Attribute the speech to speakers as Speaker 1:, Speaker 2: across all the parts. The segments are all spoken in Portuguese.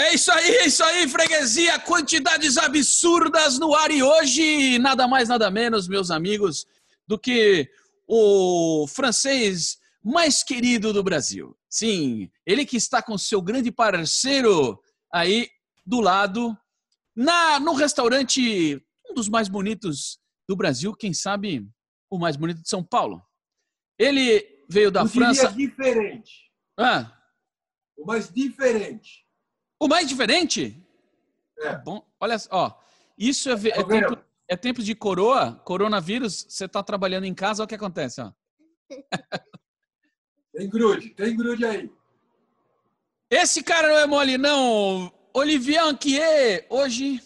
Speaker 1: É isso aí, é isso aí, freguesia. Quantidades absurdas no ar e hoje, nada mais, nada menos, meus amigos, do que o francês mais querido do Brasil. Sim, ele que está com seu grande parceiro aí do lado, na no restaurante, um dos mais bonitos do Brasil, quem sabe o mais bonito de São Paulo. Ele veio da
Speaker 2: Eu
Speaker 1: França.
Speaker 2: diferente.
Speaker 1: Ah,
Speaker 2: O mais diferente.
Speaker 1: O mais diferente?
Speaker 2: É.
Speaker 1: Tá bom. Olha só, ó, isso é, é
Speaker 2: Tá vendo?
Speaker 1: tempo, é tempo de coroa, coronavírus, você está trabalhando em casa, olha o que acontece, ó.
Speaker 2: Tem grude, tem grude aí.
Speaker 1: Esse cara não é mole, não. Olivier Anquier, hoje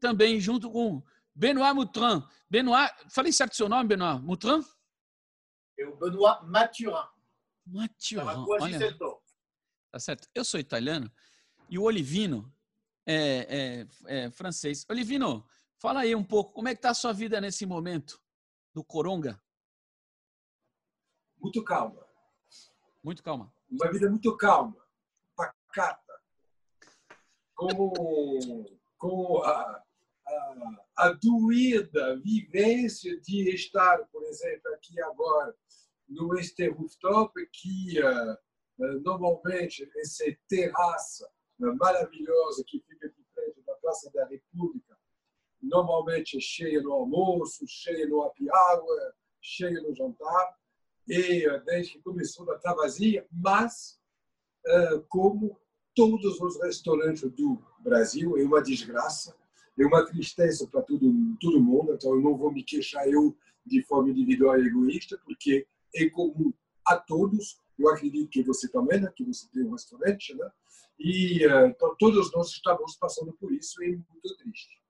Speaker 1: também junto com Benoît Moutrin. Benoît, falei certo seu nome, Benoît? Moutrin?
Speaker 3: Benoît Mathurin.
Speaker 1: Mathieu.
Speaker 3: Dans la Croatie,
Speaker 1: Olha, tá certo. Eu sou italiano e o Olivino é, é- é francês. Olivino, fala aí um pouco, como é que tá a sua vida nesse momento do Coronga?
Speaker 2: Muito calma.
Speaker 1: Muito calma.
Speaker 2: Uma vida muito calma, pacata. Com, com a, a, a doída vivência de estar, por exemplo, aqui agora no este rooftop, que eh, normalmente essa terraça maravilhosa que fica de frente da Praça da República, normalmente cheia no almoço, cheia no happy hour, cheia no jantar e desde que começou a estar vazia, mas eh, como todos os restaurantes do Brasil, é uma desgraça, é uma tristeza para todo, todo mundo, então eu não vou me queixar eu de forma individual e egoísta, porque é comum a todos, eu acredito que você também, né, que você tem um restaurante, né? E então, todos nós estamos passando por isso e é muito triste.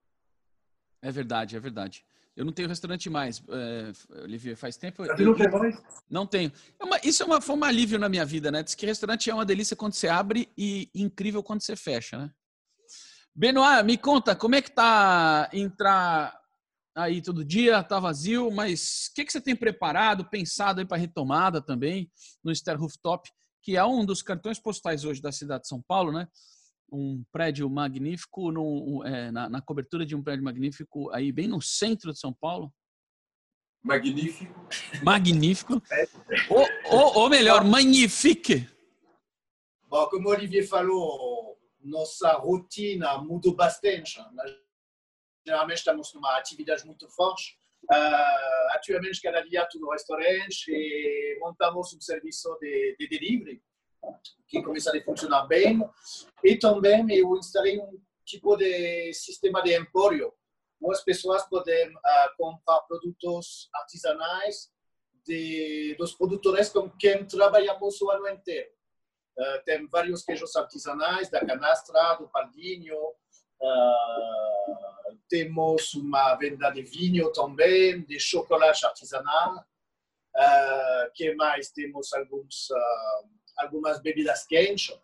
Speaker 1: É verdade, é verdade. Eu não tenho restaurante mais, é, Olivier, faz tempo. Eu-
Speaker 2: não tem mais?
Speaker 1: Não tenho. É uma- isso é uma, foi um alívio na minha vida, né? Diz que restaurante é uma delícia quando você abre e incrível quando você fecha, né? Benoit, me conta, como é que tá entrar aí todo dia? Tá vazio, mas o que, que você tem preparado, pensado aí para retomada também no Ster Rooftop, que é um dos cartões postais hoje da cidade de São Paulo, né? Um prédio magnífico, num- é, na, na cobertura de um prédio magnífico aí bem no centro de São Paulo.
Speaker 2: Magnífico.
Speaker 1: Magnífico. Ou, ou, ou melhor, magnifique.
Speaker 3: Bon, como o Olivier falou, nossa rotina mudou bastante. Geralmente estamos numa atividade muito forte. Ah, atualmente, cada dia estou no restaurante e montamos um serviço de, de delivery que começa a funcionar bem. E também eu instalei um tipo de sistema de empório, onde as pessoas podem ah, comprar produtos artesanais de, dos produtores com quem trabalhamos o ano inteiro. Uh, tem vários queijos artesanais da canastra, do paldinho. Uh, temos uma venda de vinho também, de chocolate artesanal. Uh, que mais? Temos alguns, uh, algumas bebidas quentes.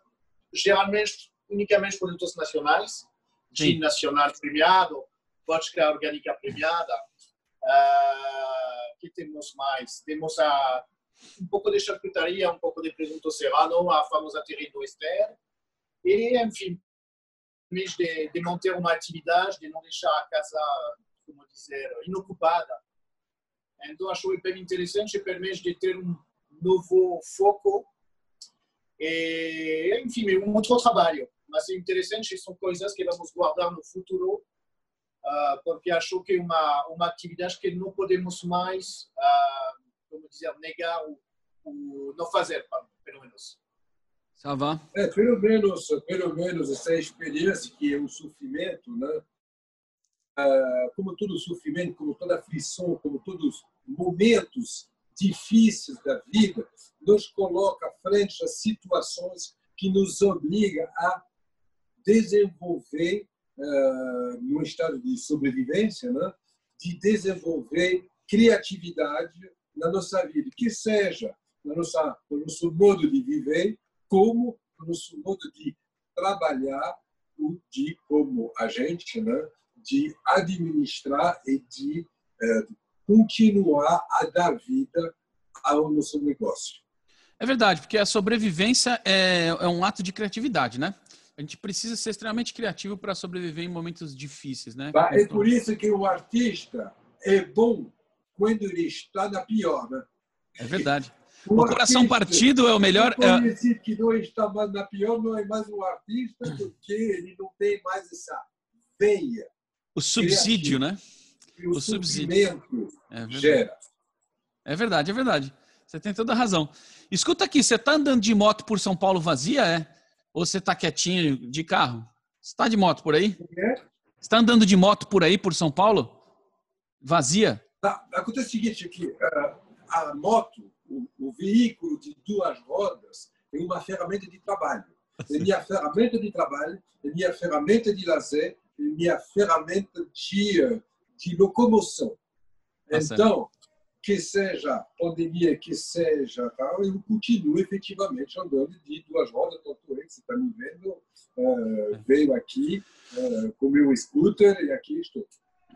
Speaker 3: Geralmente, unicamente produtos nacionais. Gin nacional premiado, vodka orgânica premiada. Uh, que temos mais? Temos a um pouco de charcutaria, um pouco de presunto serrano, a famosa terrine do Esther. E, enfim, mês de, de manter uma atividade, de não deixar a casa, como dizer, inocupada. Então, acho bem interessante, permite de ter um novo foco e, enfim, é um outro trabalho. Mas é interessante, são coisas que vamos guardar no futuro, ah, porque acho que é uma, uma atividade que não podemos mais ah, como dizer, negar o, o não fazer, pelo menos.
Speaker 1: Ça va?
Speaker 2: É, pelo menos, pelo menos essa experiência que é o sofrimento, né? Ah, como todo sofrimento, como toda aflição, como todos os momentos difíceis da vida, nos coloca frente a situações que nos obriga a desenvolver, ah, num estado de sobrevivência, né? de desenvolver criatividade na nossa vida, que seja na nossa, no nosso modo de viver, como no nosso modo de trabalhar, de como a gente, né, de administrar e de eh, continuar a dar vida ao nosso negócio.
Speaker 1: É verdade, porque a sobrevivência é, é um ato de criatividade, né? A gente precisa ser extremamente criativo para sobreviver em momentos difíceis, né?
Speaker 2: É por isso que o artista é bom quando ele está na pior, né?
Speaker 1: É verdade. O, o coração partido é o melhor.
Speaker 2: É... que não está mais na pior não é mais um artista porque ele não tem mais essa veia.
Speaker 1: O subsídio,
Speaker 2: né? o, o subsídio é gera.
Speaker 1: É verdade, é verdade. Você tem toda a razão. Escuta aqui, você está andando de moto por São Paulo vazia, é? Ou você está quietinho de carro? Você está de moto por aí? É? Está andando de moto por aí, por São Paulo? Vazia?
Speaker 2: Tá, acontece o seguinte, que a moto, o, o, veículo de duas rodas, é uma ferramenta de trabalho. É minha ferramenta de trabalho, é minha ferramenta de lazer, é minha ferramenta de, de locomoção. Tá então, que seja pandemia, que seja tal, eu continuo efetivamente andando de duas rodas, tanto é que você está me vendo, uh, veio aqui uh, com meu scooter e aqui estou.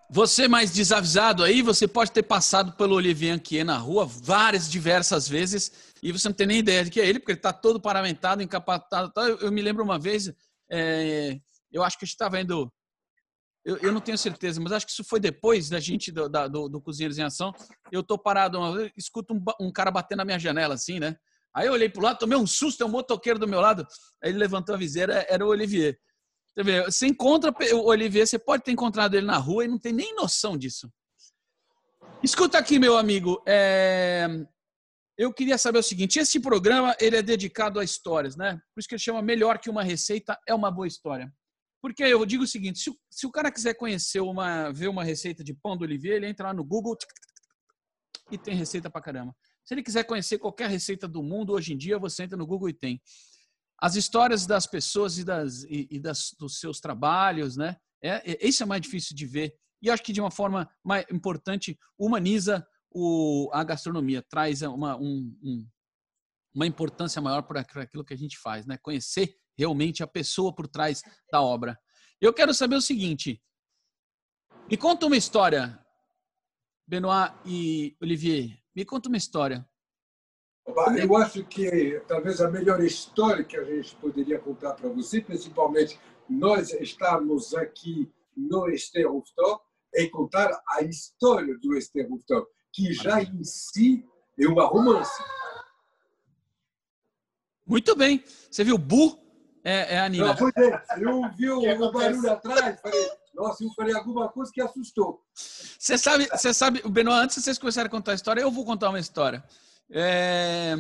Speaker 1: Você mais desavisado aí, você pode ter passado pelo Olivier Anquier na rua várias, diversas vezes e você não tem nem ideia de que é ele, porque ele está todo paramentado, encapatado. Eu, eu me lembro uma vez, é, eu acho que a gente estava indo eu, eu, não tenho certeza, mas acho que isso foi depois da gente, do, da, do, do Cozinheiros em Ação. Eu tô parado, eu escuto um, um, cara batendo na minha janela, assim, né? Aí eu olhei pro lado, tomei um susto, é um motoqueiro do meu lado. Aí ele levantou a viseira, era o Olivier. Você, encontra o Olivier, você pode ter encontrado ele na rua e não tem nem noção disso. Escuta aqui, meu amigo. É... Eu queria saber o seguinte: esse programa ele é dedicado a histórias, né? Por isso que ele chama Melhor que uma receita é uma boa história. Porque eu digo o seguinte: se o, se o cara quiser conhecer uma, ver uma receita de pão do Olivier, ele entra lá no Google e tem receita pra caramba. Se ele quiser conhecer qualquer receita do mundo, hoje em dia, você entra no Google e tem. As histórias das pessoas e, das, e, e das, dos seus trabalhos, né? É, é, esse é mais difícil de ver. E acho que de uma forma mais importante, humaniza o, a gastronomia, traz uma, um, um, uma importância maior para aquilo que a gente faz, né? Conhecer realmente a pessoa por trás da obra. Eu quero saber o seguinte: me conta uma história, Benoit e Olivier. Me conta uma história.
Speaker 2: Eu acho que talvez a melhor história que a gente poderia contar para você, principalmente nós estamos aqui no Esther Rooftop, é contar a história do Esther Rooftop, que já em si é uma romance.
Speaker 1: Muito bem. Você viu Bu? É, é a Nina.
Speaker 2: Não, é. Eu vi o, barulho atrás, falei, nossa, eu falei alguma coisa que assustou.
Speaker 1: Você sabe, você sabe, o Benoit, antes de vocês começarem a contar a história, eu vou contar uma história. É,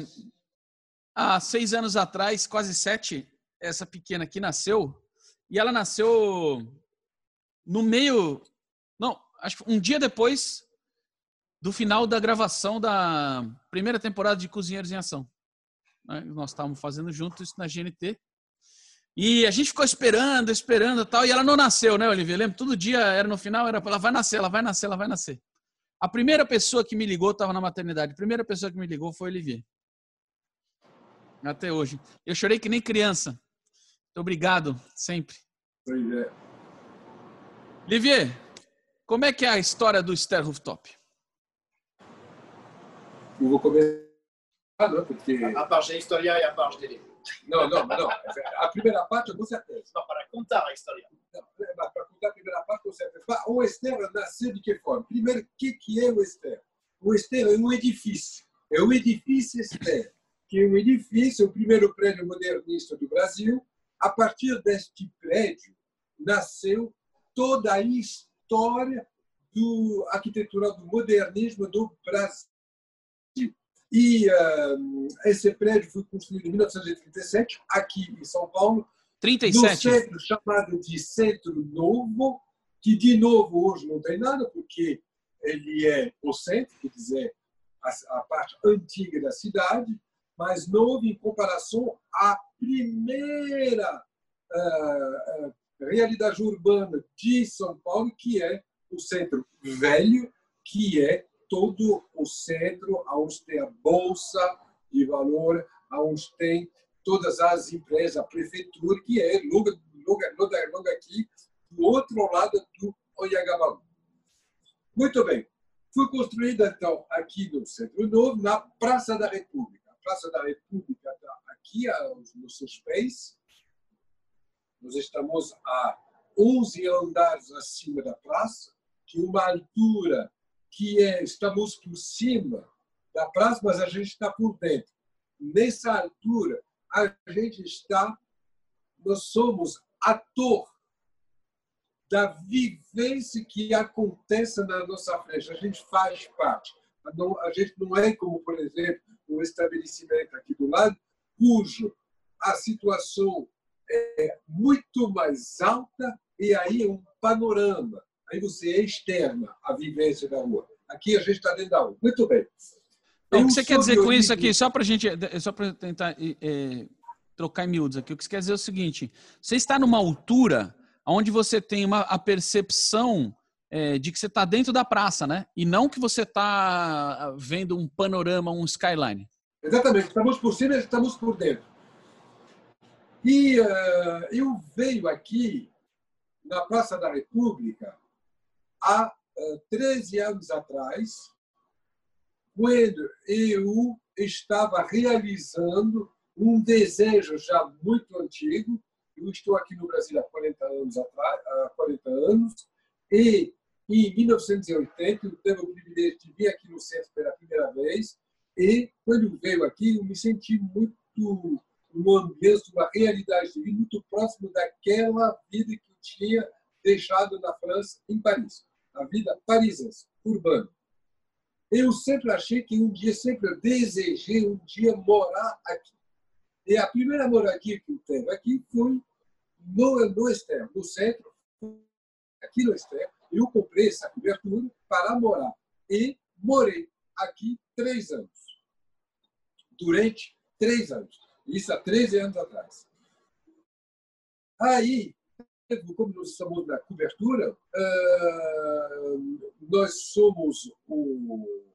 Speaker 1: há seis anos atrás, quase sete, essa pequena aqui nasceu, e ela nasceu no meio. Não, acho que um dia depois do final da gravação da primeira temporada de Cozinheiros em Ação. Né, nós estávamos fazendo juntos isso na GNT. E a gente ficou esperando, esperando tal, e ela não nasceu, né, Olivia? Lembra? Todo dia era no final, era ela vai nascer, ela vai nascer, ela vai nascer. A primeira pessoa que me ligou estava na maternidade. A primeira pessoa que me ligou foi Olivier. Até hoje. Eu chorei que nem criança. Muito obrigado, sempre.
Speaker 2: Pois é.
Speaker 1: Olivier, como é que é a história do Ster Rooftop?
Speaker 2: Eu vou começar, né, porque...
Speaker 3: A parte da história e a parte dele.
Speaker 2: Não, não, não. A primeira parte, com certeza.
Speaker 3: Não, para contar a história.
Speaker 2: Não, para contar a primeira parte, com certeza. O Esther nasceu de que forma? Primeiro, o que, que é o Esther? O Esther é um edifício. É o edifício Esther, que é um edifício, o primeiro prédio modernista do Brasil. A partir deste prédio, nasceu toda a história do arquitetura do modernismo do Brasil. E uh, esse prédio foi construído em 1937, aqui em São Paulo,
Speaker 1: 37.
Speaker 2: no centro chamado de Centro Novo, que de novo hoje não tem nada, porque ele é o centro, quer dizer, a, a parte antiga da cidade, mas novo em comparação à primeira uh, uh, realidade urbana de São Paulo, que é o centro velho, que é todo o centro, onde tem a bolsa de valor, onde tem todas as empresas, a prefeitura, que é logo, logo, logo, aqui, do outro lado do Oiagabaú. Muito bem. Foi construída, então, aqui no Centro Novo, na Praça da República. A Praça da República está aqui, aos nossos pés. Nós estamos a 11 andares acima da praça, que uma altura que é, estamos por cima da praça, mas a gente está por dentro. Nessa altura, a gente está, nós somos ator da vivência que acontece na nossa frente. A gente faz parte. A gente não é como, por exemplo, um estabelecimento aqui do lado, cujo a situação é muito mais alta e aí é um panorama. Aí você externa a vivência da rua. Aqui a gente está dentro da rua. Muito bem.
Speaker 1: Então, o que você quer dizer com isso aqui? Só para gente, só para tentar é, trocar em miúdos aqui. O que você quer dizer é o seguinte: você está numa altura onde você tem uma, a percepção é, de que você está dentro da praça, né? E não que você está vendo um panorama, um skyline.
Speaker 2: Exatamente. Estamos por cima, estamos por dentro. E uh, eu veio aqui na Praça da República há uh, eh, 13 anos atrás, quando eu estava realizando um desejo já muito antigo. Eu estou aqui no Brasil há 40 anos atrás, há 40 anos, e em 1980 eu teve o privilégio de vir aqui no centro pela primeira vez, e quando veio aqui eu me senti muito um ambiente, uma realidade de vida muito próximo daquela vida que eu tinha deixado na França, em Paris. A vida parisina, urbana. Eu sempre achei que um dia, sempre desejei um dia morar aqui. E a primeira moradia que eu tive aqui foi no, no externo, no centro, aqui no externo. Eu comprei essa cobertura para morar. E morei aqui três anos. Durante três anos. Isso há 13 anos atrás. Aí, como nós estamos na cobertura, nós somos o,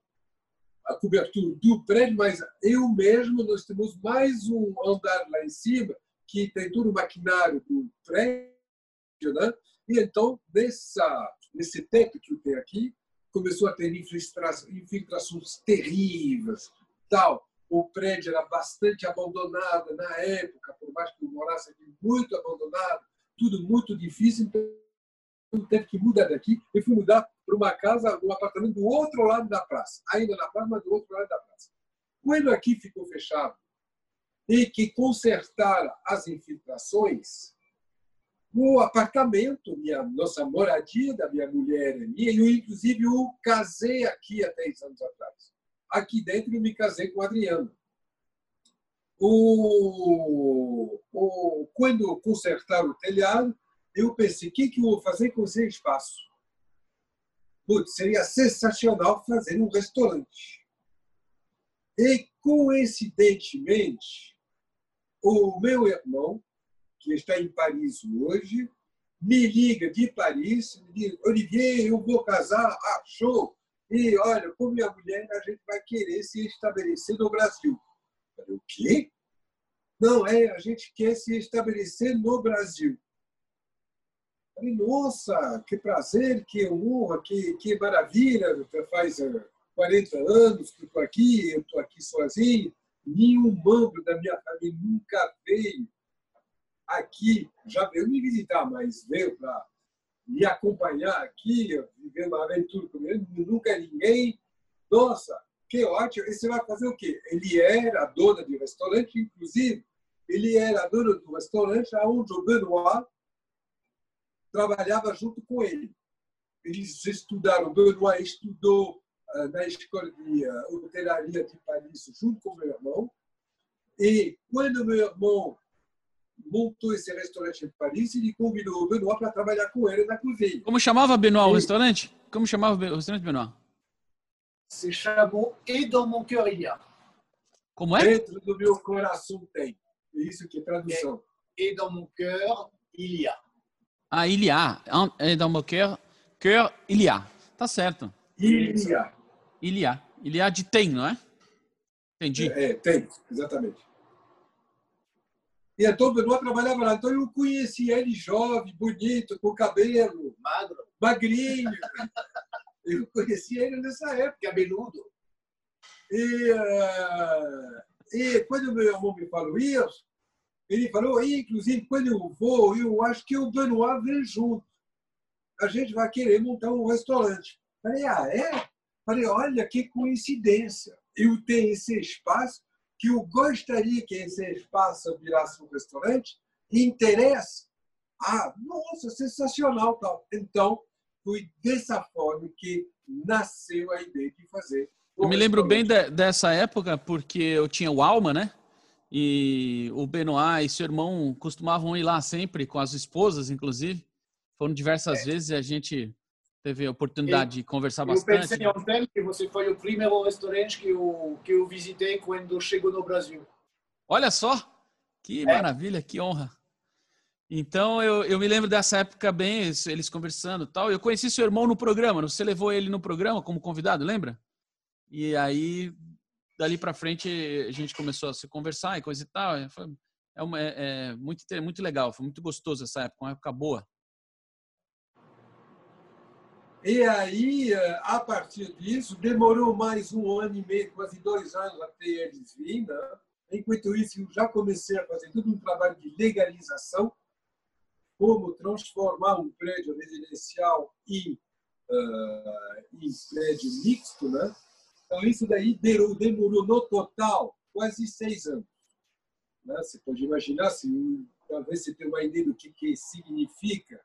Speaker 2: a cobertura do prédio, mas eu mesmo, nós temos mais um andar lá em cima, que tem todo o maquinário do prédio, né? e então, nessa, nesse teto que eu tenho aqui, começou a ter infiltrações terríveis, tal o prédio era bastante abandonado na época, por mais que eu morasse aqui, muito abandonado, tudo muito difícil, então teve que mudar daqui e fui mudar para uma casa, um apartamento do outro lado da praça, ainda na praça, mas do outro lado da praça. Quando aqui ficou fechado e que consertaram as infiltrações, o apartamento, minha nossa moradia da minha mulher e minha, eu inclusive eu casei aqui há 10 anos atrás aqui dentro eu me casei com o Adriano. O, o, quando consertaram o telhado, eu pensei, o que, que eu vou fazer com esse espaço? Putz, seria sensacional fazer um restaurante. E, coincidentemente, o meu irmão, que está em Paris hoje, me liga de Paris, me diz, Olivier, eu vou casar. Ah, show! E olha, com minha mulher, a gente vai querer se estabelecer no Brasil. Falei, o quê? Não, é, a gente quer se estabelecer no Brasil. Falei, nossa, que prazer, que honra, que, que maravilha. Faz 40 eh, anos que estou aqui, eu estou aqui sozinho. Nenhum membro da minha família nunca veio aqui, já veio me visitar, mas veio para me acompanhar aqui, vivendo uma aventura comigo, nunca ninguém. Nossa, que ótimo! E você vai fazer o quê? Ele era dona de restaurante, inclusive, ele era dona do restaurante onde o Benoit trabalhava junto com ele. Eles estudaram, o Benoit estudou uh, na escola de uh, hotelaria de Paris junto com meu irmão. E quando meu irmão montou esse restaurante em Paris ele convidou o Benoit para trabalhar com ele na cozinha.
Speaker 1: Como chamava Benoit o restaurante? Como chamava o restaurante Benoit?
Speaker 3: Se chamou Et dans mon cœur il y a.
Speaker 1: Como é?
Speaker 2: Dentro do meu coração tem. É isso que é tradução.
Speaker 3: Et dans mon cœur il y a.
Speaker 1: Ah, il y a. Et dans mon cœur, cœur il y a. Tá certo.
Speaker 2: Il y a.
Speaker 1: Il y a. Il y a de tem, não é? Entendi.
Speaker 2: É, é tem, exatamente. E então Benoit trabalhava lá. Então eu conheci ele jovem, bonito, com cabelo,
Speaker 3: magro,
Speaker 2: magrinho. Eu conheci ele nessa época.
Speaker 3: Cabeludo.
Speaker 2: E, uh, e quando meu irmão me falou isso, Ele falou, inclusive, quando eu vou, eu acho que o Benoit vem junto. A gente vai querer montar um restaurante. Falei, ah, é? Falei, olha que coincidência. Eu tenho esse espaço que eu gostaria que esse espaço virasse um restaurante interessa. Ah, nossa, sensacional. Tal. Então, foi dessa forma que nasceu a ideia de fazer.
Speaker 1: Eu me lembro bem de, dessa época porque eu tinha o Alma, né? E o Benoit e seu irmão costumavam ir lá sempre, com as esposas, inclusive. Foram diversas é. vezes e a gente teve a oportunidade de conversar bastante.
Speaker 3: Eu pensei ontem que você foi o primeiro restaurante que eu, que eu visitei quando chegou no Brasil.
Speaker 1: Olha só! Que é. maravilha, que honra! Então eu, eu me lembro dessa época bem, eles conversando tal. Eu conheci seu irmão no programa, você levou ele no programa como convidado, lembra? E aí dali para frente a gente começou a se conversar e coisa e tal. Foi, é, uma, é, é muito, muito legal, foi muito gostoso essa época, uma época boa.
Speaker 2: E aí, a partir disso, demorou mais um ano e meio, quase dois anos até eles virem. Né? Enquanto isso, eu já comecei a fazer todo um trabalho de legalização, como transformar um prédio residencial em, uh, em prédio mixto, né? Então, isso daí demorou, no total quase seis anos. Né? Você pode imaginar, se, talvez você tenha uma ideia do que, que significa,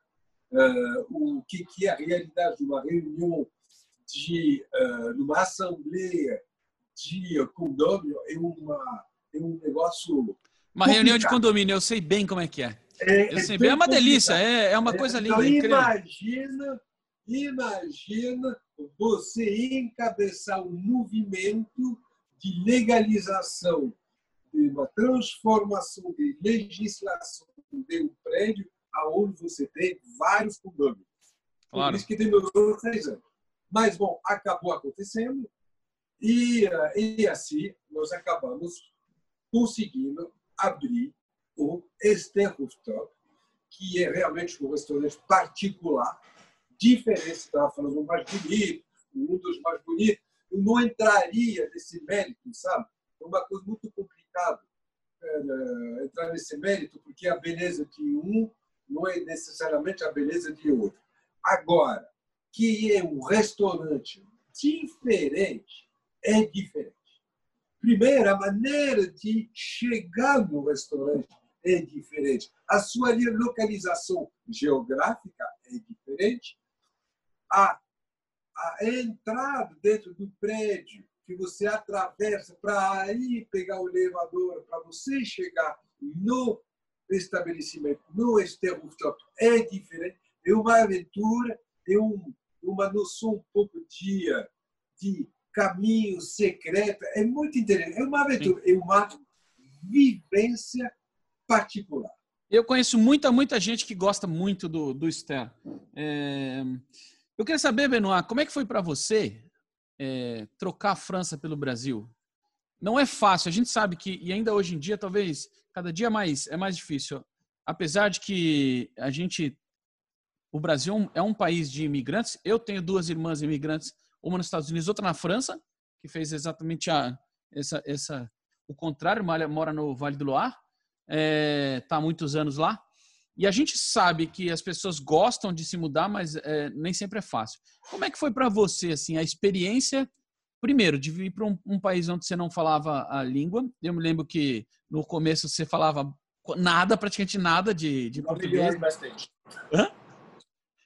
Speaker 2: uh, o que, que é a realidade de uma reunião, de uh, uma assembleia de condomínio, é, uma, é um negócio.
Speaker 1: Uma complicado. reunião de condomínio, eu sei bem como é que é. É, eu sei é bem, é uma delícia, é, é uma coisa linda.
Speaker 2: Então, imagina, imagina você encabeçar um movimento de legalização, de uma transformação de legislação de um prédio aonde você tem vários condomínios. Claro. Por isso que demorou seis anos. Mas, bom, acabou acontecendo e, e assim nós acabamos conseguindo abrir o Esther Rooftop, que é realmente um restaurante particular, diferente, estava falando, o mais bonito, um dos mais bonitos. Eu não entraria nesse mérito, sabe? É uma coisa muito complicada é, entrar nesse mérito, porque a beleza de um não é necessariamente a beleza de outro. Agora, que é um restaurante diferente, é diferente. Primeiro, a maneira de chegar no restaurante é diferente. A sua localização geográfica é diferente a, a entrada dentro do prédio que você atravessa para aí pegar o elevador, para você chegar no estabelecimento, no rooftop, é diferente. É uma aventura, é um, uma noção um pouco de, de caminho secreto. É muito interessante. É uma aventura, é uma vivência particular.
Speaker 1: Eu conheço muita, muita gente que gosta muito do, do Esther. É, eu queria saber, Benoit, como é que foi para você é, trocar a França pelo Brasil? Não é fácil, a gente sabe que, e ainda hoje em dia, talvez cada dia mais é mais difícil. Apesar de que a gente, o Brasil é um país de imigrantes. Eu tenho duas irmãs imigrantes, uma nos Estados Unidos, outra na França, que fez exatamente a, essa, essa, o contrário, mora no Vale do Loire, está é, tá há muitos anos lá. E a gente sabe que as pessoas gostam de se mudar, mas é, nem sempre é fácil. Como é que foi para você assim a experiência? Primeiro, de vir para um, um, país onde você não falava a língua. Eu me lembro que no começo você falava nada, praticamente nada de, de português. bastante. Hã?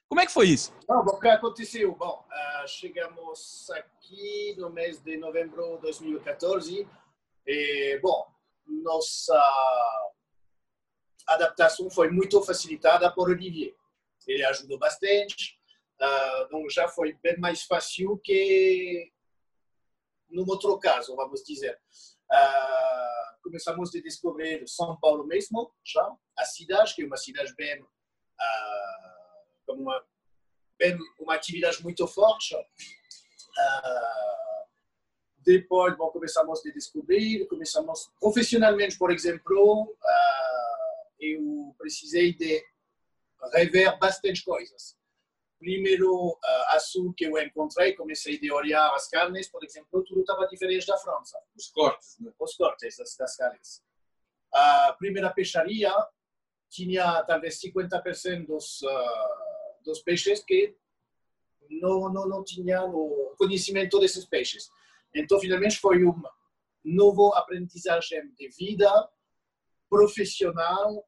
Speaker 1: Como é que foi isso?
Speaker 3: Não, o que aconteceu? Bom, uh, chegamos aqui no mês de novembro de 2014 e, bom, nossa adaptação foi muito facilitada por Olivier. Ele ajudou bastante, uh, então já foi bem mais fácil que no outro caso, vamos dizer. Uh, começamos a descobrir São Paulo mesmo, já, a cidade, que é uma cidade bem, uh, com uma, bem, uma atividade muito forte. Depois, bom, começamos a descobrir, começamos profissionalmente, por exemplo, eu precisei de rever bastante coisas. Primeiro uh, assunto que eu encontrei, comecei a olhar as carnes, por exemplo, tudo estava diferente da França.
Speaker 2: Os cortes, né?
Speaker 3: Os cortes das, das carnes. A primeira peixaria tinha talvez 50% dos, uh, dos peixes que não, não, não tinham o conhecimento desses peixes. Então, finalmente, foi um novo aprendizagem de vida profissional,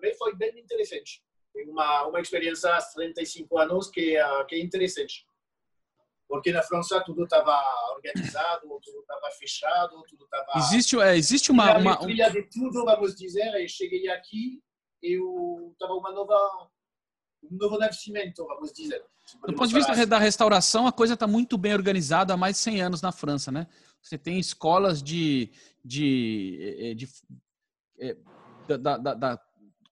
Speaker 3: mas foi bem interessante. Uma, uma experiência há 35 anos que, uh, que é interessante. Porque na França tudo estava organizado, tudo estava fechado, tudo estava.
Speaker 1: Existe, é, existe uma. uma
Speaker 3: um... de tudo, vamos dizer, e cheguei aqui e estava uma nova. Um novo nascimento, vamos dizer.
Speaker 1: Do ponto de vista assim. da restauração, a coisa está muito bem organizada há mais de 100 anos na França, né? Você tem escolas de, de, de, de é, da, da, da,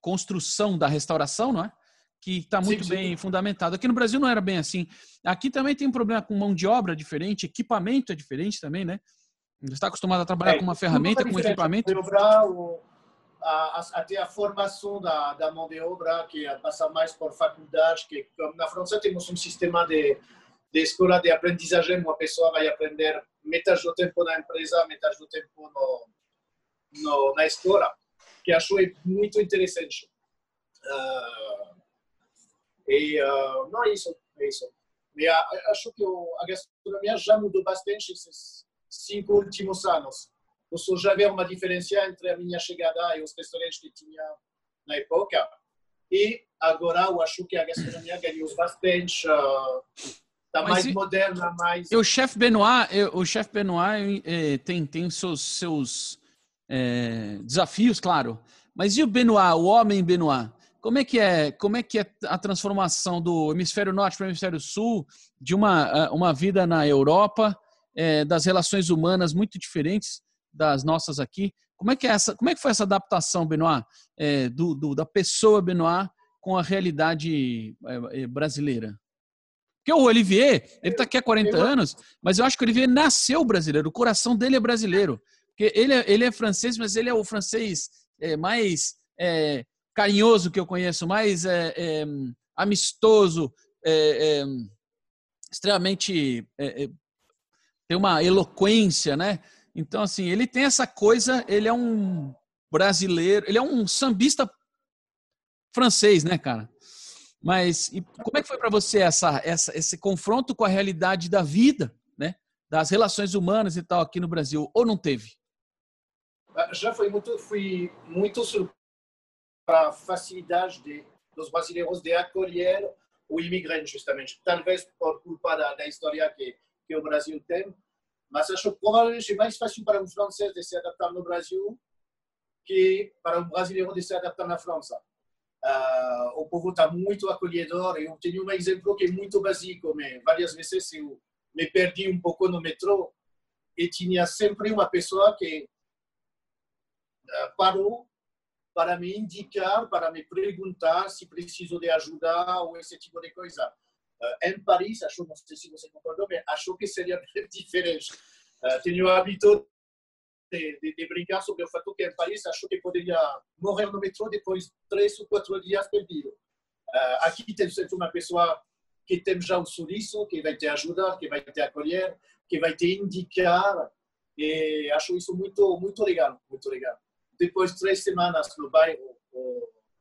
Speaker 1: construção da restauração, não é? Que está muito sim, sim. bem fundamentado. Aqui no Brasil não era bem assim. Aqui também tem um problema com mão de obra diferente, equipamento é diferente também, né? Está acostumado a trabalhar é, com uma ferramenta, com um equipamento.
Speaker 3: Obra, o, a, até a formação da, da mão de obra, que passa mais por faculdade, que na França temos um sistema de, de escola de aprendizagem, uma pessoa vai aprender metade do tempo na empresa, metade do tempo no, no, na escola, que acho muito interessante. Uh, e uh, não é isso, é isso. E uh, acho que a gastronomia já mudou bastante esses cinco últimos anos. Posso já ver uma diferença entre a minha chegada e os restaurantes que tinha na época. E agora eu acho que a gastronomia ganhou bastante. Está mais moderna, mais.
Speaker 1: O chefe Benoit, o chef Benoit eh, tem, tem seus, seus é, desafios, claro. Mas e o Benoit, o homem Benoit? Como é que é, como é, que é a transformação do hemisfério norte para o hemisfério sul, de uma, uma vida na Europa, é, das relações humanas muito diferentes das nossas aqui? Como é que, é essa, como é que foi essa adaptação, Benoit, é, do, do, da pessoa Benoit com a realidade é, é, brasileira? Porque o Olivier, ele está aqui há 40 anos, mas eu acho que o Olivier nasceu brasileiro, o coração dele é brasileiro. Porque ele é, ele é francês, mas ele é o francês é, mais é, carinhoso que eu conheço, mais é, é amistoso, é, extremamente. tem uma eloquência, né? Então, assim, ele tem essa coisa, ele é um brasileiro, ele é um sambista francês, né, cara? Mas como é que foi para você essa, essa, esse confronto com a realidade da vida, né? Das relações humanas e tal aqui no Brasil? Ou não teve?
Speaker 3: Já foi muito, fui muito surpreso a facilidade de, dos brasileiros de acolher o imigrante, justamente. Talvez por culpa da, da história que, que o Brasil tem, mas acho provavelmente é mais fácil para um francês de se adaptar no Brasil que para um brasileiro de se adaptar na França. Uh, o povo está muito acolhedor. Eu tenho um exemplo que é muito básico, mas várias vezes eu me perdi um pouco no metrô e tinha sempre uma pessoa que parou para me indicar, para me perguntar se preciso de ajuda ou esse tipo de coisa. Eh, em Paris, acho, não sei se você concordou, mas acho que seria diferente. Eh, tenho o hábito de, de, de, brincar sobre o fato que em Paris acho que poderia morrer no metrô depois de três ou quatro dias perdido. Aqui tem sempre uma pessoa que tem já o sorriso, que vai te ajudar, que vai te acolher, que vai te indicar. E acho isso muito, muito legal, muito legal depois de três semanas no bairro,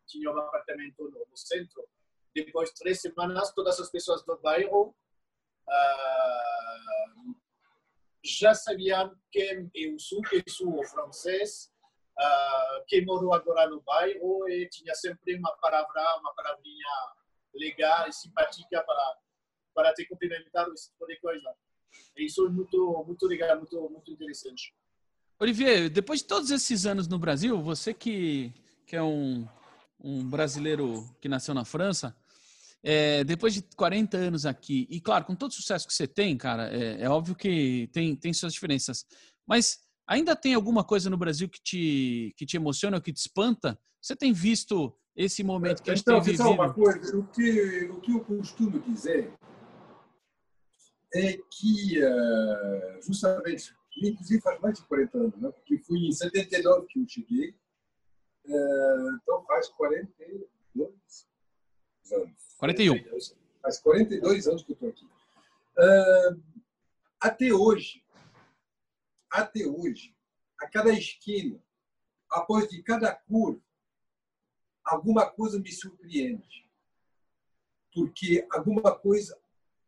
Speaker 3: tinha um apartamento no, centro, depois de três semanas, todas as pessoas do bairro uh, já sabiam quem eu sou, que sou francês, uh, que morou agora no bairro e tinha sempre uma palavra, uma palavrinha legal e simpática para, para te cumprimentar, esse tipo de coisa. E isso é muito, muito legal, muito, muito interessante.
Speaker 1: Olivier, depois de todos esses anos no Brasil, você que, que é um, um brasileiro que nasceu na França, é, depois de 40 anos aqui, e claro, com todo o sucesso que você tem, cara, é, é, óbvio que tem, tem suas diferenças, mas ainda tem alguma coisa no Brasil que te, que te emociona ou que te espanta? Você tem visto esse momento que a gente então, tem vivido?
Speaker 2: uma coisa, o que, o que eu costumo dizer é que, uh, justamente, inclusive faz mais de 40 anos, né? porque fui em 79 que eu cheguei, é, então faz 42 anos.
Speaker 1: 41.
Speaker 2: Faz 42 anos que eu estou aqui. É, até hoje, até hoje, a cada esquina após de cada curva, alguma coisa me surpreende. Porque alguma coisa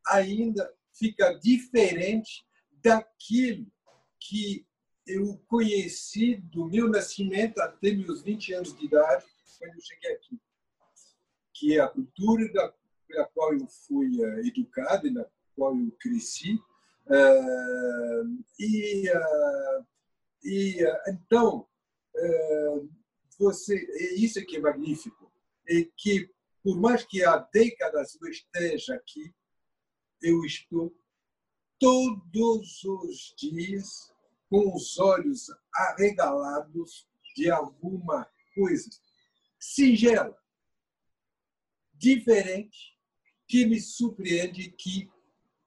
Speaker 2: ainda fica diferente daquilo que eu conheci do meu nascimento até meus 20 anos de idade, quando eu cheguei aqui. Que é a cultura da, pela qual eu fui uh, educado e na qual eu cresci. Uh, e uh, e então, você, é isso que é magnífico, é que por mais que há décadas eu esteja aqui, eu estou todos os dias com os olhos arregalados de alguma coisa singela, diferente, que me surpreende, que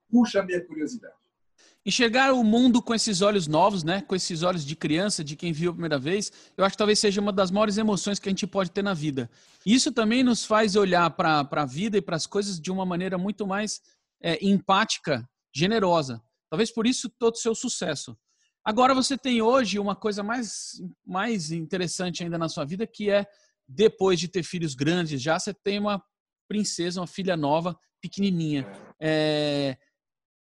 Speaker 2: puxa a minha curiosidade.
Speaker 1: Enxergar o mundo com esses olhos novos, né? Com esses olhos de criança, de quem viu a primeira vez, eu acho que talvez seja uma das maiores emoções que a gente pode ter na vida. Isso também nos faz olhar para a vida e para as coisas de uma maneira muito mais é, empática, generosa. Talvez por isso todo o seu sucesso. Agora você tem hoje uma coisa mais, mais interessante ainda na sua vida, que é depois de ter filhos grandes, já você tem uma princesa, uma filha nova, pequenininha. É,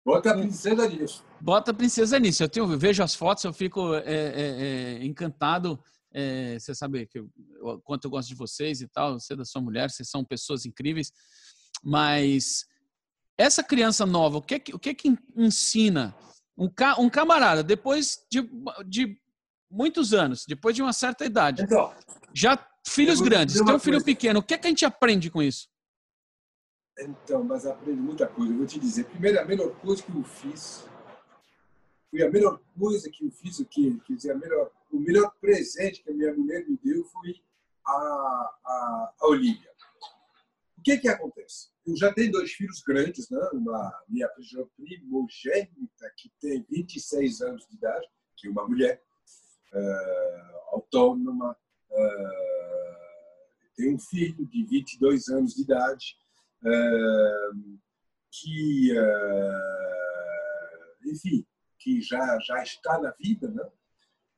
Speaker 2: Bota a princesa nisso.
Speaker 1: Bota a princesa nisso. Eu, tenho, eu vejo as fotos, eu fico é, é, é, encantado. É, você sabe que eu, quanto eu gosto de vocês e tal, você da sua mulher, vocês são pessoas incríveis. Mas essa criança nova, o que é que, o que, é que ensina? Um, ca, um camarada, depois de, de muitos anos, depois de uma certa idade, então, já filhos grandes, tem um filho coisa. pequeno, o que é que a gente aprende com isso?
Speaker 2: Então, mas aprende muita coisa. Eu vou te dizer, primeiro, a melhor coisa que eu fiz foi a melhor coisa que eu fiz, o que quer dizer, a melhor, o melhor presente que a minha mulher me deu foi a, a, a Olivia. O que que acontece? Eu já tenho dois filhos grandes, né? Uma minha primogênita que tem 26 anos de idade, que é uma mulher uh, autônoma, uh, tem um filho de 22 anos de idade que, enfim, que já, já está na vida, né?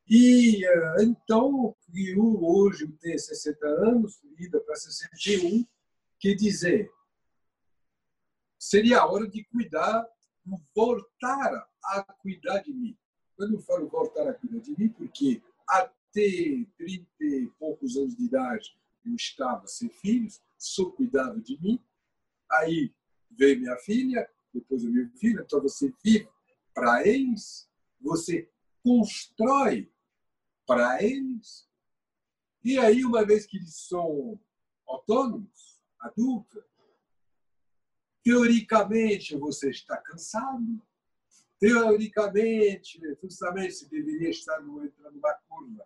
Speaker 2: E então, eu hoje tenho 60 anos, vida para 61, que dizer, seria a hora de cuidar, voltar a cuidar de mim. Quando eu falo voltar a cuidar de mim, porque até 30 e poucos anos de idade eu estava sem filhos, só cuidava de mim, Aí veio minha filha, depois o meu filho, então você vive para eles, você constrói para eles. E aí, uma vez que eles são autônomos, adultos, teoricamente você está cansado, teoricamente, justamente você deveria estar entrando numa curva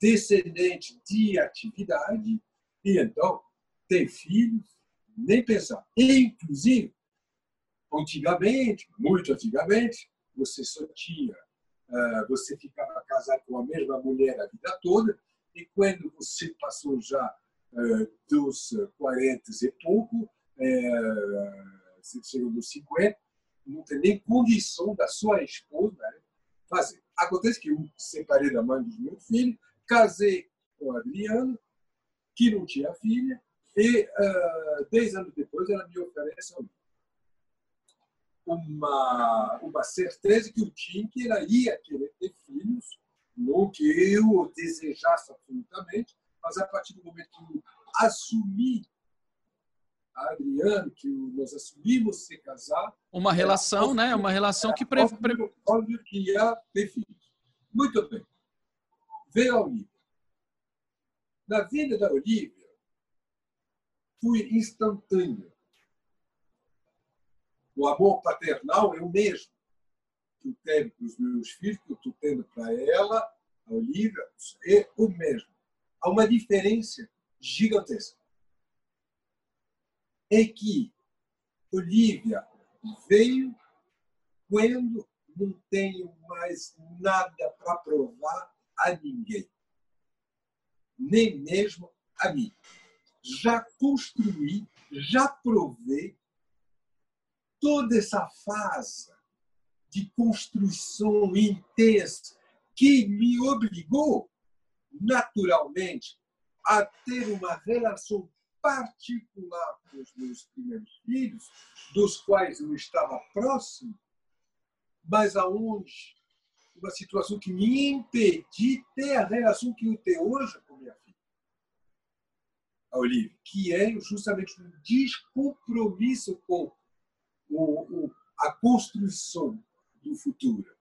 Speaker 2: descendente de atividade, e então ter filhos, nem pensar. Inclusive, antigamente, muito antigamente, você só tinha, ah, você ficava casado com a mesma mulher a vida toda, e quando você passou já ah, dos 40 e pouco, eh, você chegou nos 50, não tem nem condição da sua esposa né, fazer. Acontece que eu separei da mãe dos meus filhos, casei com a Adriana, que não tinha filha, e uh, dez anos depois ela me oferece uma, uma certeza que eu tinha que ela ia querer ter filhos, não que eu desejasse absolutamente, mas a partir do momento que eu assumi a Adriana, que nós assumimos se casar.
Speaker 1: Uma relação, né? Uma relação que. Pre...
Speaker 2: Óbvio, óbvio que ia ter filhos. Muito bem. Veio a Olivia. Na vida da Olivia, foi instantâneo. O amor paternal é o mesmo que eu tenho para os meus filhos, que eu estou tendo para ela, a Olivia, é o mesmo. Há uma diferença gigantesca. É que Olivia veio quando não tenho mais nada para provar a ninguém, nem mesmo a mim. Já construí, já provei toda essa fase de construção intensa que me obrigou, naturalmente a ter uma relação particular com os meus primeiros filhos, dos quais eu estava próximo, mas aonde uma situação que me impediu de ter a relação que eu tenho hoje com minha filha, a Olivia, que é justamente um descompromisso com o, o, a construção do futuro,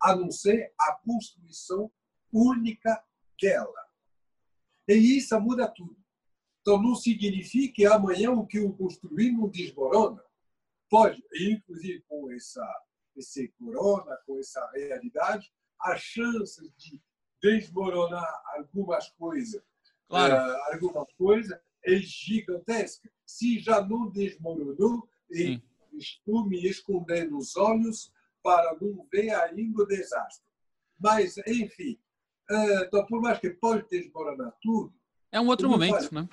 Speaker 2: a não ser a construção única dela. E isso muda tudo. Então, não significa que amanhã o que eu construí não desmorona. Pode, inclusive com essa, esse corona, com essa realidade, as chances de desmoronar algumas coisas, claro. uh, alguma coisa é gigantesca. Se já não desmoronou, e estou me escondendo os olhos para não ver ainda o desastre. Mas, enfim, uh, então, por mais que pode desmoronar tudo,
Speaker 1: é um outro momento, né?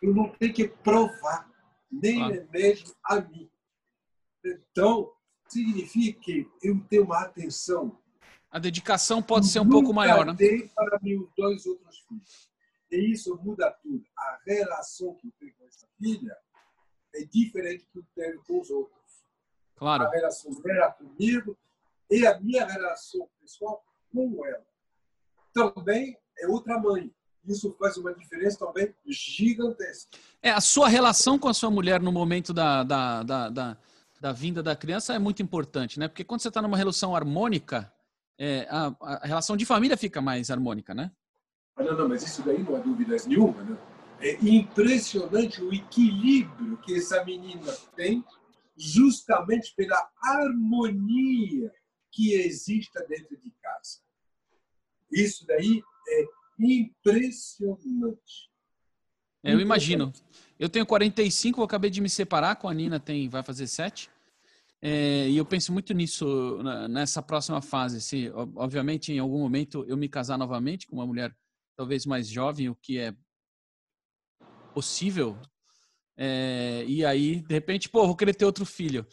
Speaker 2: Eu não tenho que provar, nem claro. mesmo a mim. Então, significa que eu tenho uma atenção.
Speaker 1: A dedicação pode ser um pouco maior, né?
Speaker 2: para meus dois outros filhos. E isso muda tudo. A relação que eu tenho com essa filha é diferente do que eu tenho com os outros.
Speaker 1: Claro.
Speaker 2: A relação dela comigo e a minha relação pessoal com ela. Também é outra mãe isso faz uma diferença também gigantesca.
Speaker 1: É, a sua relação com a sua mulher no momento da, da, da, da, da vinda da criança é muito importante, né? Porque quando você está numa relação harmônica, é, a, a, relação de família fica mais harmônica, né?
Speaker 2: Ah, não, não, mas isso daí não há dúvidas nenhuma, né? É impressionante o equilíbrio que essa menina tem justamente pela harmonia que existe dentro de casa. Isso daí é impressionante.
Speaker 1: É, eu imagino. Eu tenho 45, eu acabei de me separar, com a Nina tem, vai fazer 7. É, e eu penso muito nisso, nessa próxima fase. Se, obviamente, em algum momento eu me casar novamente com uma mulher talvez mais jovem, o que é possível. É, e aí, de repente, pô, vou querer ter outro filho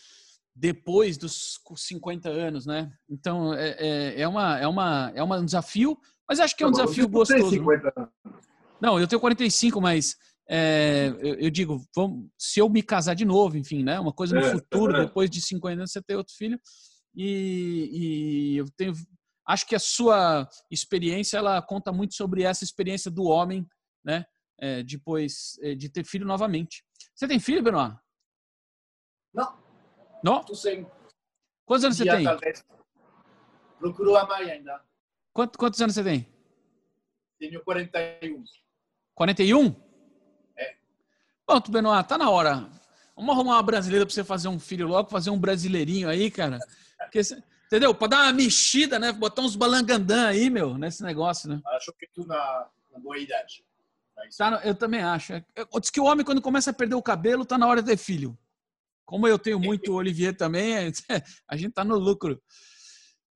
Speaker 1: depois dos 50 anos, né? Então é, é, é, uma, é, uma, é um desafio, mas acho que é um desafio gostoso. 50 anos. Não, eu tenho 45, mas é, eu, eu, digo, vamos, se eu me casar de novo, enfim, né? Uma coisa no é, futuro, é. depois de 50 anos, você ter outro filho. E, e, eu tenho. Acho que a sua experiência ela conta muito sobre essa experiência do homem, né? É, depois é, de ter filho novamente. Você tem filho, Benoit?
Speaker 3: Não.
Speaker 1: Não?
Speaker 3: Tu sem.
Speaker 1: Quantos anos você tem?
Speaker 3: Talvez. Procuro a mãe ainda.
Speaker 1: Quantos, quantos anos você tem?
Speaker 3: Tenho 41.
Speaker 1: 41?
Speaker 3: É.
Speaker 1: Pronto, Benoit, tá na hora. Vamos arrumar uma brasileira para você fazer um filho logo, fazer um brasileirinho aí, cara. Porque, entendeu? Para dar uma mexida, né? Botar uns balangandã aí, meu, nesse negócio, né?
Speaker 3: Acho que tu na, na boa idade.
Speaker 1: Tá, eu também acho. Diz que o homem, quando começa a perder o cabelo, tá na hora de ter filho. Como eu tenho muito Olivier também, a gente está no lucro.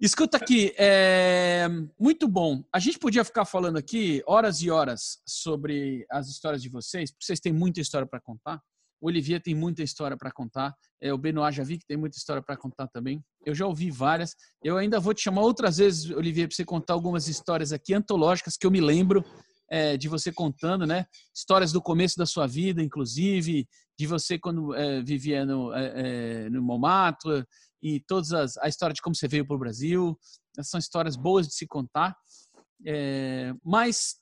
Speaker 1: Escuta aqui, é muito bom. A gente podia ficar falando aqui horas e horas sobre as histórias de vocês, porque vocês têm muita história para contar. O Olivier tem muita história para contar. É, o Benoit já vi que tem muita história para contar também. Eu já ouvi várias. Eu ainda vou te chamar outras vezes, Olivier, para você contar algumas histórias aqui antológicas que eu me lembro é, de você contando, né? Histórias do começo da sua vida, inclusive, de você quando é, vivia no, é, no Momato e todas as, a história de como você veio para o Brasil. Essas são histórias boas de se contar. mas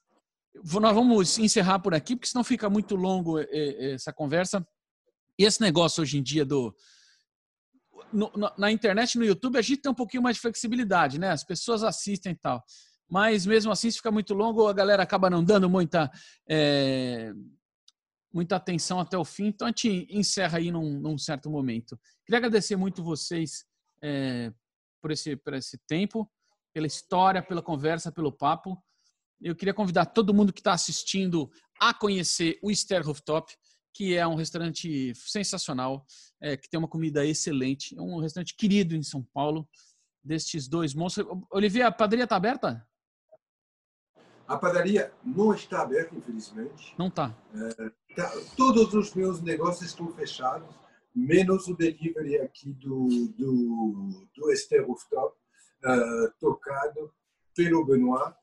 Speaker 1: nós vamos encerrar por aqui, porque senão fica muito longo essa conversa. E esse negócio hoje em dia do, no, na internet, no YouTube, a gente tem um pouquinho mais de flexibilidade, né? As pessoas assistem e tal mas mesmo assim, se fica muito longo, a galera acaba não dando muita, é, muita atenção até o fim. Então a gente encerra aí num, num certo momento. Queria agradecer muito vocês é, por, esse, por esse tempo, pela história, pela conversa, pelo papo. Eu queria convidar todo mundo que está assistindo a conhecer o Ster Rooftop, que é um restaurante sensacional, é, que tem uma comida excelente. É um restaurante querido em São Paulo, destes dois monstros. Olivia, a padaria está aberta?
Speaker 2: A padaria não está aberta, infelizmente.
Speaker 1: Não está.
Speaker 2: É, tá, todos os meus negócios estão fechados, menos o delivery aqui do, do, do Esther Rooftop, uh, tocado pelo Benoit,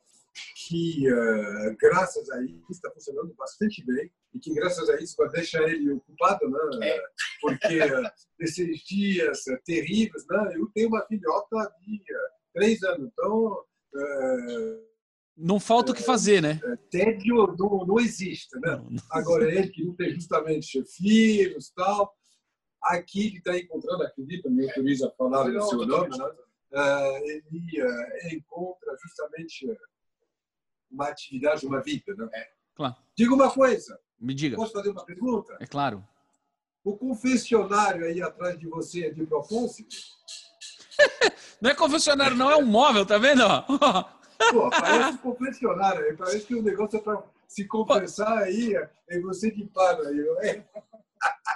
Speaker 2: que, uh, graças a isso, está funcionando bastante bem e que, graças a isso, vai deixar ele ocupado, né? É. Porque uh, esses dias terríveis, né? Eu tenho uma filhota de três anos, então...
Speaker 1: não falta o que fazer, né?
Speaker 2: Tédio não, não existe, né? Agora, ele que não tem justamente filhos tal, aqui ele está encontrando, acredita, me autoriza a falar o seu nome, né? ele encontra justamente uma atividade, uma vida. Né? É.
Speaker 1: Claro.
Speaker 2: Diga uma coisa.
Speaker 1: Me diga.
Speaker 2: Posso fazer uma pergunta?
Speaker 1: É claro.
Speaker 2: O confessionário aí atrás de você é de propósito?
Speaker 1: não é confessionário, não, é um móvel, tá vendo?
Speaker 2: Pô, parece um confessionário. Parece que o negócio é para se confessar aí, é você que para aí. É?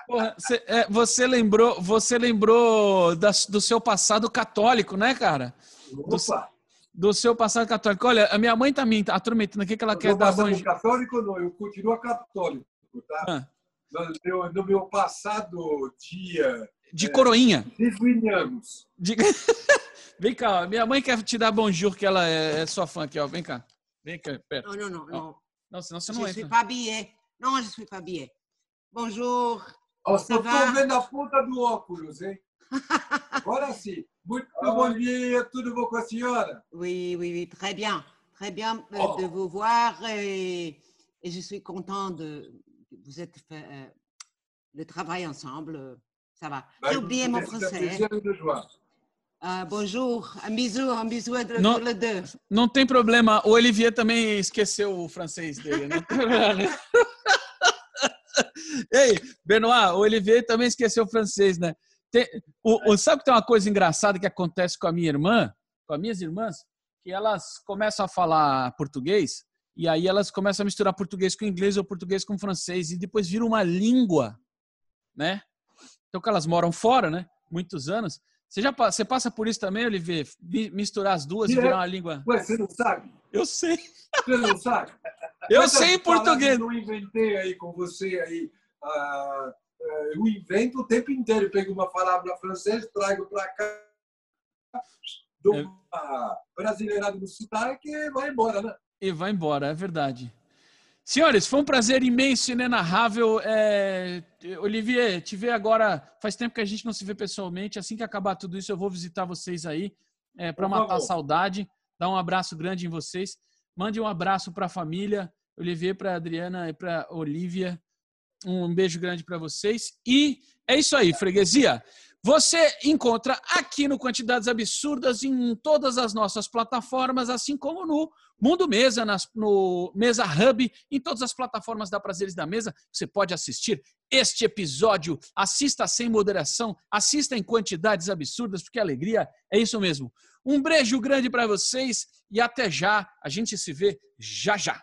Speaker 1: Porra, você, é, você, lembrou, você lembrou da, do seu passado católico, né, cara?
Speaker 2: Opa!
Speaker 1: Do, do seu passado católico. Olha, a minha mãe tá me atormentando aqui que ela eu quer dar
Speaker 2: bom católico não, eu continuo católico, tá? Ah. No, no meu passado dia
Speaker 1: de coroinha.
Speaker 2: Desvinhamos.
Speaker 1: De... Vem cá, minha mãe quer te dar bonjour, que ela é, é sua fã aqui, ó. Vem cá. Vem cá, perto.
Speaker 4: Não, não, não. Não,
Speaker 1: não senão você não
Speaker 4: je
Speaker 1: entra.
Speaker 4: Je suis pas billet. Não, je suis pas billet. Bonjour.
Speaker 2: Oh, só tô vendo a ponta do óculos, hein? Agora sim. Muito ah, bom dia, tudo bom com a senhora?
Speaker 4: Oui, oui, oui, très bien. Très bien euh, oh. de vous voir et, et, je suis content de vous êtes fait euh, le travail ensemble. Ça va. J'ai oublié mon français. Uh, bonjour, un bisou, um bisou entre
Speaker 1: não,
Speaker 4: les deux.
Speaker 1: Não tem problema, o Olivier também esqueceu o francês dele, né? Ei, Benoit, o Olivier também esqueceu o francês, né? Tem, o, o, sabe que tem uma coisa engraçada que acontece com a minha irmã, com as minhas irmãs, que elas começam a falar português e aí elas começam a misturar português com inglês ou português com francês e depois vira uma língua, né? Então que elas moram fora, né? Muitos anos. Você já você passa por isso também, Olivier? Misturar as duas e virar uma língua?
Speaker 2: Ué, você não sabe?
Speaker 1: Eu sei.
Speaker 2: Você não sabe?
Speaker 1: Eu sei em português.
Speaker 2: Eu inventei aí com você aí. Uh eu invento o tempo inteiro. Eu pego uma palavra francesa, trago para cá, dou é. uma brasileirada no sotaque e vai embora, né?
Speaker 1: E vai embora, é verdade. Senhores, foi um prazer imenso e inenarrável. É... Olivier, te ver agora. Faz tempo que a gente não se vê pessoalmente. Assim que acabar tudo isso, eu vou visitar vocês aí é, para matar a saudade. Dar um abraço grande em vocês. Mande um abraço para a família. Olivier, para Adriana e para Olivia. Um beijo grande para vocês. E é isso aí, freguesia. Você encontra aqui no Quantidades Absurdas em todas as nossas plataformas, assim como no Mundo Mesa, no Mesa Hub, em todas as plataformas da Prazeres da Mesa. Você pode assistir este episódio. Assista sem moderação, assista em quantidades absurdas, porque a alegria é isso mesmo. Um beijo grande para vocês e até já. A gente se vê já já.